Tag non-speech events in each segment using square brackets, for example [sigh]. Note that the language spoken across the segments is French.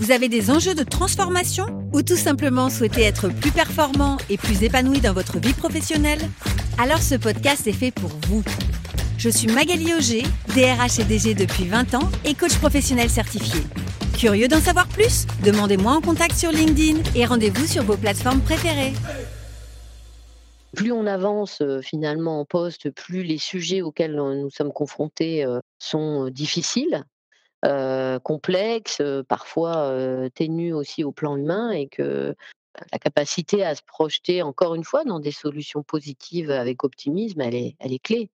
vous avez des enjeux de transformation ou tout simplement souhaitez être plus performant et plus épanoui dans votre vie professionnelle? Alors ce podcast est fait pour vous. Je suis Magali Auger, DRH et DG depuis 20 ans et coach professionnel certifié. Curieux d'en savoir plus? Demandez-moi en contact sur LinkedIn et rendez-vous sur vos plateformes préférées. Plus on avance euh, finalement en poste, plus les sujets auxquels euh, nous sommes confrontés euh, sont difficiles, complexes, euh, parfois euh, ténus aussi au plan humain et que la capacité à se projeter encore une fois dans des solutions positives avec optimisme, elle est, elle est clé.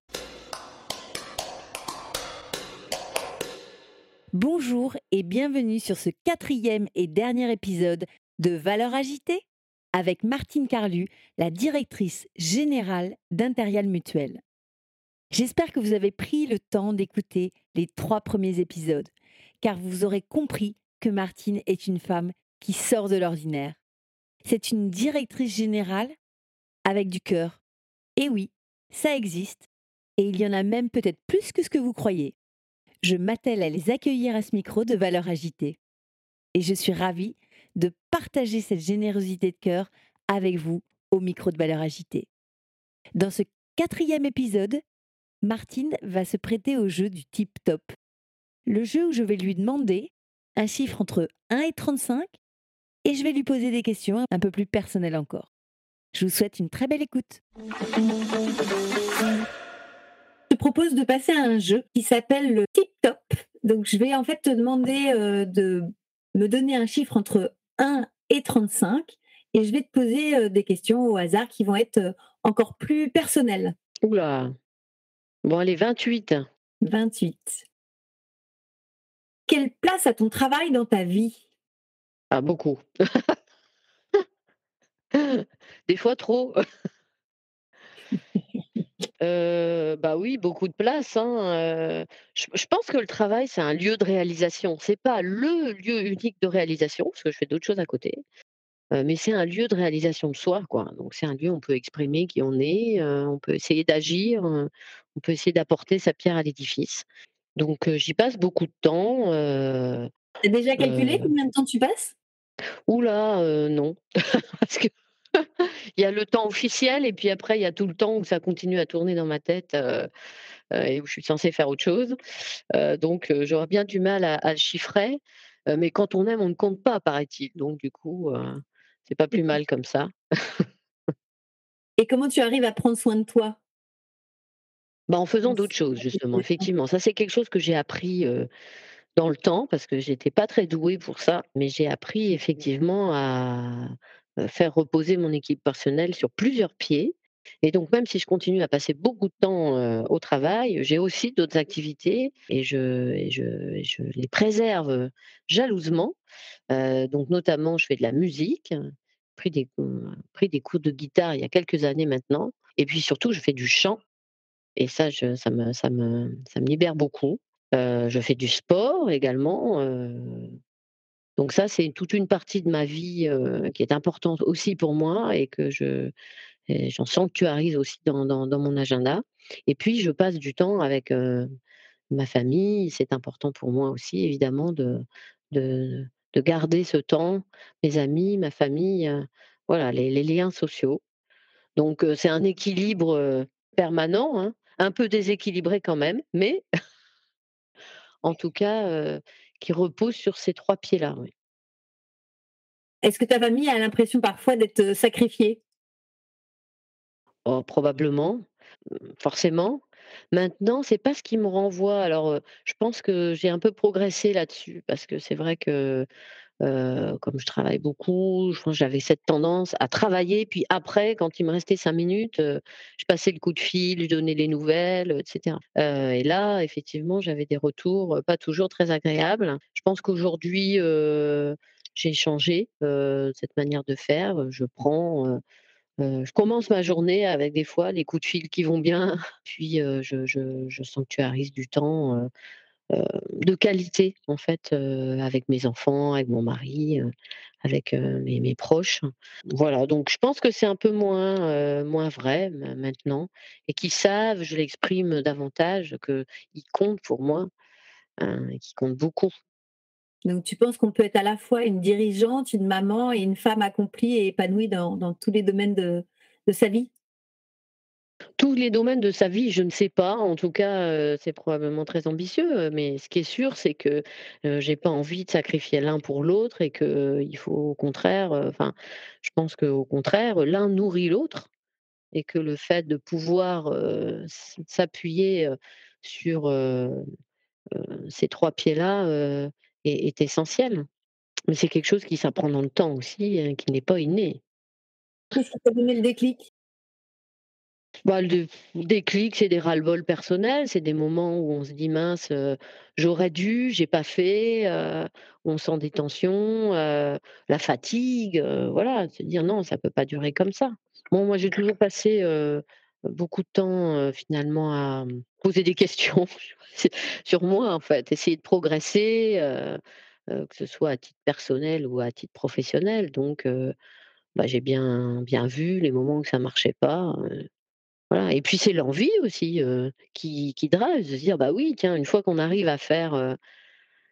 Bonjour et bienvenue sur ce quatrième et dernier épisode de Valeurs agitées avec Martine Carlu, la directrice générale d'Interial Mutuel. J'espère que vous avez pris le temps d'écouter les trois premiers épisodes, car vous aurez compris que Martine est une femme qui sort de l'ordinaire. C'est une directrice générale avec du cœur. Et oui, ça existe, et il y en a même peut-être plus que ce que vous croyez je m'attelle à les accueillir à ce micro de valeur agitée. Et je suis ravie de partager cette générosité de cœur avec vous au micro de valeur agitée. Dans ce quatrième épisode, Martine va se prêter au jeu du type top. Le jeu où je vais lui demander un chiffre entre 1 et 35 et je vais lui poser des questions un peu plus personnelles encore. Je vous souhaite une très belle écoute. Je te propose de passer à un jeu qui s'appelle le tip top. Donc je vais en fait te demander euh, de me donner un chiffre entre 1 et 35 et je vais te poser euh, des questions au hasard qui vont être euh, encore plus personnelles. Oula Bon, allez, 28. 28. Quelle place a ton travail dans ta vie? Ah, beaucoup. [laughs] Des fois trop. Heu, [laughs] bah, oui, beaucoup de place, hein, heu, je je pense que le travail, c'est un lieu de réalisation. C'est pas le lieu unique de réalisation, parce que je fais d'autres choses à côté, heu, mais c'est un lieu de réalisation de soi, quoi. Donc c'est un lieu où on peut exprimer qui on est, on peut essayer d'agir, on peut essayer d'apporter sa pierre à l'édifice. Donc j'y passe beaucoup de temps, heu Tu as déjà calculé combien de temps tu passes? Heu, non, [laughs] parce que il y a le temps officiel et puis après il y a tout le temps où ça continue à tourner dans ma tête, et où je suis censée faire autre chose. Donc j'aurais bien du mal à à le chiffrer, mais quand on aime, on ne compte pas, paraît-il. Donc du coup, c'est pas plus mal comme ça. Et comment tu arrives à prendre soin de toi? Bah, en faisant d'autres choses justement, effectivement. Ça, c'est quelque chose que j'ai appris, dans le temps parce que j'étais pas très douée pour ça, mais j'ai appris effectivement à, faire reposer mon équipe personnelle sur plusieurs pieds. Et donc même si je continue à passer beaucoup de temps, au travail, j'ai aussi d'autres activités et je et je et je les préserve, jalousement. Donc notamment, je fais de la musique, pris des, mmh, pris des cours de guitare il y a quelques années maintenant. Et puis surtout je fais du chant et ça ça me ça me ça me libère beaucoup. Heu, je fais du sport également, heu, donc ça, c'est toute une partie de ma vie, heu, qui est importante aussi pour moi et que je j'en sanctuarise aussi dans dans mon agenda et puis je passe du temps avec, ma famille. C'est important pour moi aussi évidemment de de de garder ce temps, mes amis, ma famille, voilà les les liens sociaux. Donc c'est un équilibre, permanent, hein, un peu déséquilibré quand même, mais [laughs] en tout cas, qui repose sur ces 3 pieds-là, oui. Est-ce que ta famille a l'impression parfois d'être, sacrifiée? Oh, probablement, mmh, forcément. Maintenant, c'est pas ce qui me renvoie alors, je pense que j'ai un peu progressé là-dessus parce que c'est vrai que, heu, comme je travaille beaucoup, j'avais cette tendance à travailler, puis après, quand il me restait 5 minutes, heu, je passais le coup de fil, je donnais les nouvelles, heu, et cetera. Heu, et là, effectivement, j'avais des retours, pas toujours très agréables. Je pense qu'aujourd'hui, j'ai changé, cette manière de faire, je prends, je commence ma journée avec des fois des coups de fil qui vont bien, [laughs] puis, je sanctuarise du temps, de qualité en fait, heu, avec mes enfants, avec mon mari, heu, avec, mes proches. Voilà, donc je pense que c'est un peu moins, moins vrai ma maintenant et qu'ils savent, je l'exprime davantage, qu'ils comptent pour moi, et qu'ils comptent beaucoup. Donc tu penses qu'on peut être à la fois une dirigeante, une maman et une femme accomplie et épanouie dans tous les domaines de sa vie? Tous les domaines de sa vie, je ne sais pas. En tout cas, heu, c'est probablement très ambitieux, heu, mais ce qui est sûr, c'est que, heu, j'ai pas envie de sacrifier l'un pour l'autre et qu'il faut au contraire, heu, enfin, je pense qu'au contraire, l'un nourrit l'autre et que le fait de pouvoir, heu, s'appuyer, heu, sur, heu heu, ces 3 pieds-là, heu, est essentiel. Mais c'est quelque chose qui s'apprend dans le temps aussi, heu, qui n'est pas inné. Qu'est-ce qui t'a donné le déclic? Bah, le déclic, c'est des ras-le-bol personnels, c'est des moments où on se dit: «Mince, heu, j'aurais dû, j'ai pas fait», heu, on sent des tensions, heu, la fatigue, voilà, de se dire: «Non, ça peut pas durer comme ça». Bon, moi, j'ai toujours passé, beaucoup de temps, finalement à, poser des [laughs] questions sur moi, en fait, essayer de progresser, que ce soit à titre personnel ou à titre professionnel donc bah, j'ai bien bien vu les moments où ça marchait pas, voilà et puis c'est l'envie aussi, qui qui drive, de se dire: «Bah oui, tiens, une fois qu'on arrive à faire»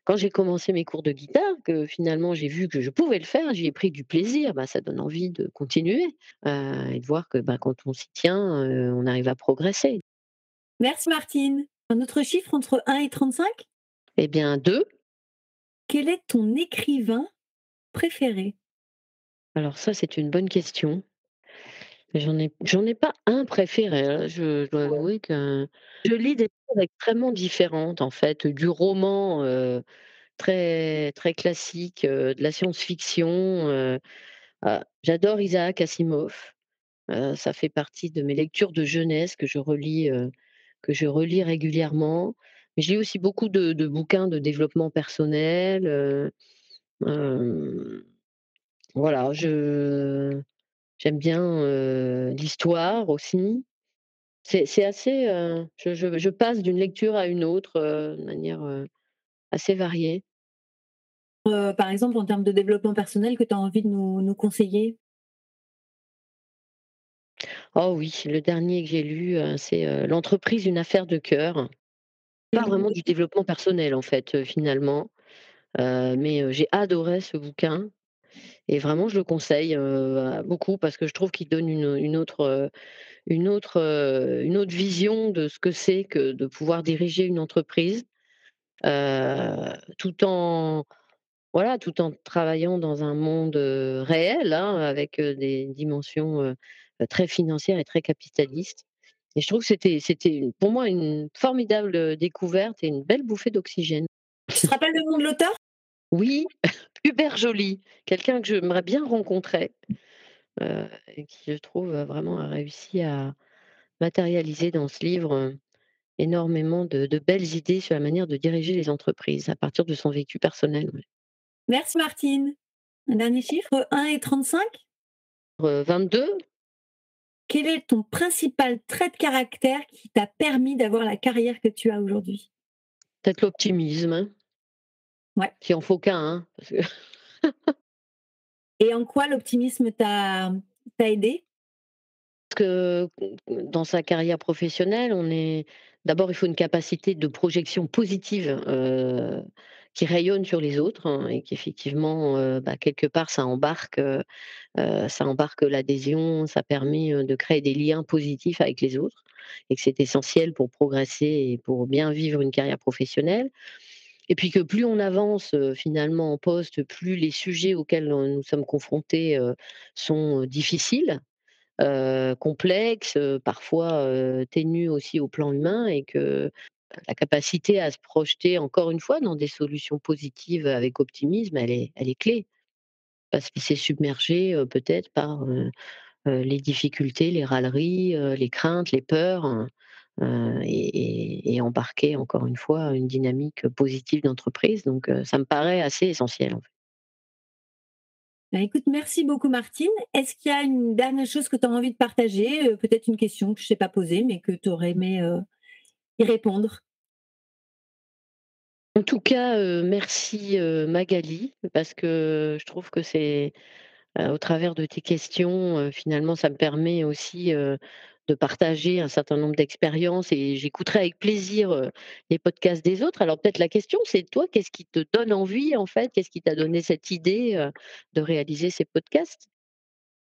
quand j'ai commencé mes cours de guitare, que finalement j'ai vu que je pouvais le faire, j'y ai pris du plaisir, bah, ça donne envie de continuer, et de voir que, bah, quand on s'y tient, on arrive à progresser. Merci Martine. Un autre chiffre entre un et 35. Eh bien 2. Quel est ton écrivain préféré? alors ça, c'est une bonne question. J'en ai j'en ai pas un préféré, hein, je dois avouer que je lis des choses extrêmement différentes, en fait, du roman, Très très classique, de la science-fiction, ah, j'adore Isaac Asimov, ça fait partie de mes lectures de jeunesse que je relis, que je relis régulièrement. Mais je lis aussi beaucoup de de bouquins de développement personnel, voilà, je j'aime bien, l'histoire aussi. C'est assez, je je je passe d'une lecture à une autre, de manière, assez variée. Par exemple, en termes de développement personnel que tu as envie de nous nous conseiller? Oh oui, le dernier que j'ai lu, c'est, «L'entreprise, une affaire de cœur». Pas vraiment du développement personnel en fait, finalement, mais, j'ai adoré ce bouquin et vraiment je le conseille, beaucoup parce que je trouve qu'il donne une, autre, une autre, une autre vision de ce que c'est que de pouvoir diriger une entreprise, tout en voilà, tout en travaillant dans un monde, réel, hein, avec, des dimensions, très financières et très capitalistes et je trouve que c'était c'était pour moi une formidable, découverte et une belle bouffée d'oxygène. Tu te rappelles le nom de l'auteur? Oui, [laughs] Hubert Joly, quelqu'un que j'aimerais bien rencontrer, heu et qui je trouve, vraiment a réussi à matérialiser dans ce livre, heu, énormément de de belles idées sur la manière de diriger les entreprises à partir de son vécu personnel. Merci Martine. Un dernier chiffre, un et 35. Heu, 22 Quel est ton principal trait de caractère qui t'a permis d'avoir la carrière que tu as aujourd'hui? peut-être l'optimisme, hein, Ouais. s'il en faut qu'un, hein, parce que [laughs] Et en quoi l'optimisme t'a aidé? que dans sa carrière professionnelle, on est d'abord, il faut une capacité de projection positive, qui rayonne sur les autres, hein, et qu'effectivement, bah, quelque part ça embarque, heu, ça embarque l'adhésion, ça permet, de créer des liens positifs avec les autres et que c'est essentiel pour progresser et pour bien vivre une carrière professionnelle et puis que plus on avance, finalement en poste, plus les sujets auxquels, nous sommes confrontés, sont, difficiles complexes, parfois, ténus aussi au plan humain et que la capacité à se projeter encore une fois dans des solutions positives avec optimisme, elle est elle est clé. Pas se laisser submerger, heu, peut-être par, les difficultés, les râleries, les craintes, les peurs, heu et et et embarquer encore une fois une dynamique positive d'entreprise donc heu, ça me paraît assez essentiel, en fait. Ben, écoute, merci beaucoup Martine. Est-ce qu'il y a une dernière chose que tu as envie de partager? Euh, Peut-être une question que je ne sais pas poser, mais que tu aurais aimé euh, y répondre En tout cas, euh, merci Magali, parce que je trouve que c'est au travers de tes questions, finalement, ça me permet aussi de partager un certain nombre d'expériences et j'écouterai avec plaisir les podcasts des autres. Alors peut-être la question, c'est toi, qu'est-ce qui te donne envie en fait? Qu'est-ce qui t'a donné cette idée de réaliser ces podcasts?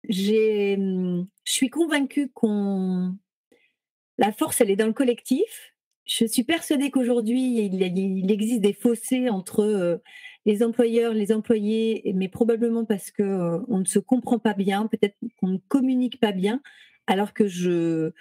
Mmh, je suis convaincue qu'on la force, elle est dans le collectif. Je suis persuadée qu'aujourd'hui, il, existe des fossés entre les employeurs, les employés, mais probablement parce que on ne se comprend pas bien, peut-être qu'on ne communique pas bien alors que je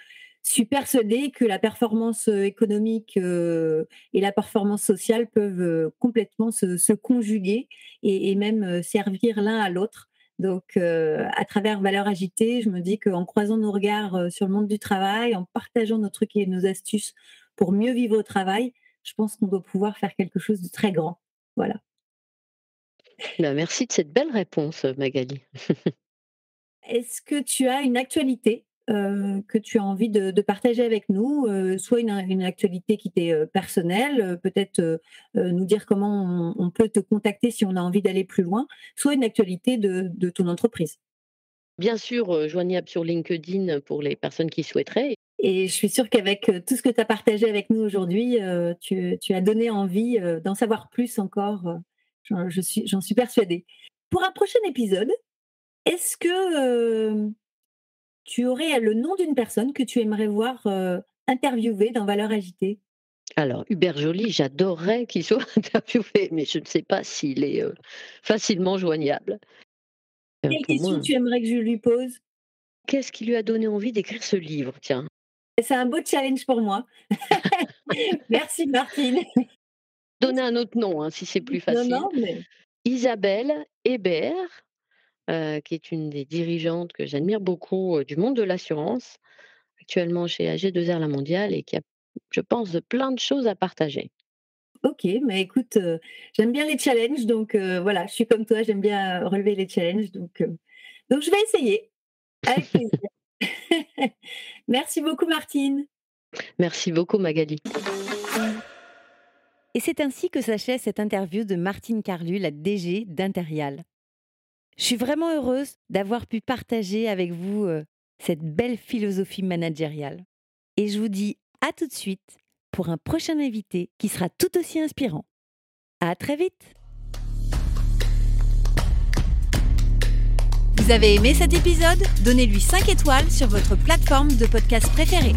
suis persuadée que la performance euh, économique euh, et la performance sociale peuvent euh, complètement se, conjuguer et, même servir l'un à l'autre. Donc, à travers Valeurs Agitées, je me dis qu'en croisant nos regards sur le monde du travail, en partageant nos trucs et nos astuces pour mieux vivre au travail, je pense qu'on doit pouvoir faire quelque chose de très grand. Voilà. Bah, merci de cette belle réponse, Magali. Est-ce que tu as une actualité? Euh, que tu as envie de, partager avec nous, euh, soit une, actualité qui t'est euh, personnelle, peut-être nous dire comment on, peut te contacter si on a envie d'aller plus loin, soit une actualité de, ton entreprise. Bien sûr, joignable sur LinkedIn pour les personnes qui souhaiteraient. Et je suis sûre qu'avec tout ce que tu as partagé avec nous aujourd'hui, tu, as donné envie d'en savoir plus encore. J'en suis, suis persuadée. Pour un prochain épisode, est-ce que tu aurais le nom d'une personne que tu aimerais voir euh, interviewée dans Valeurs Agitées? Alors, Hubert Joly, j'adorerais qu'il soit [laughs] interviewé, mais je ne sais pas s'il est euh, facilement joignable. Euh, Quelle question tu aimerais que je lui pose? Qu'est-ce qui lui a donné envie d'écrire ce livre Tiens? C'est un beau challenge pour moi. [laughs] [laughs] Merci Martine. Donnez un autre nom, hein, si c'est plus facile. Non, non, mais... Isabelle Hébert, euh, qui est une des dirigeantes que j'admire beaucoup du monde de l'assurance, actuellement chez AG2R La Mondiale et qui a, je pense, plein de choses à partager. Ok, mais écoute, j'aime bien les challenges, donc voilà, je suis comme toi, j'aime bien relever les challenges, donc, donc je vais essayer. Avec plaisir. [laughs] Merci beaucoup, Martine. Merci beaucoup, Magali. Et c'est ainsi que s'achève cette interview de Martine Carlu, la DG d'Interial. Je suis vraiment heureuse d'avoir pu partager avec vous euh, cette belle philosophie managériale. Et je vous dis à tout de suite pour un prochain invité qui sera tout aussi inspirant. À très vite Vous avez aimé cet épisode? Donnez-lui 5 étoiles sur votre plateforme de podcast préférée.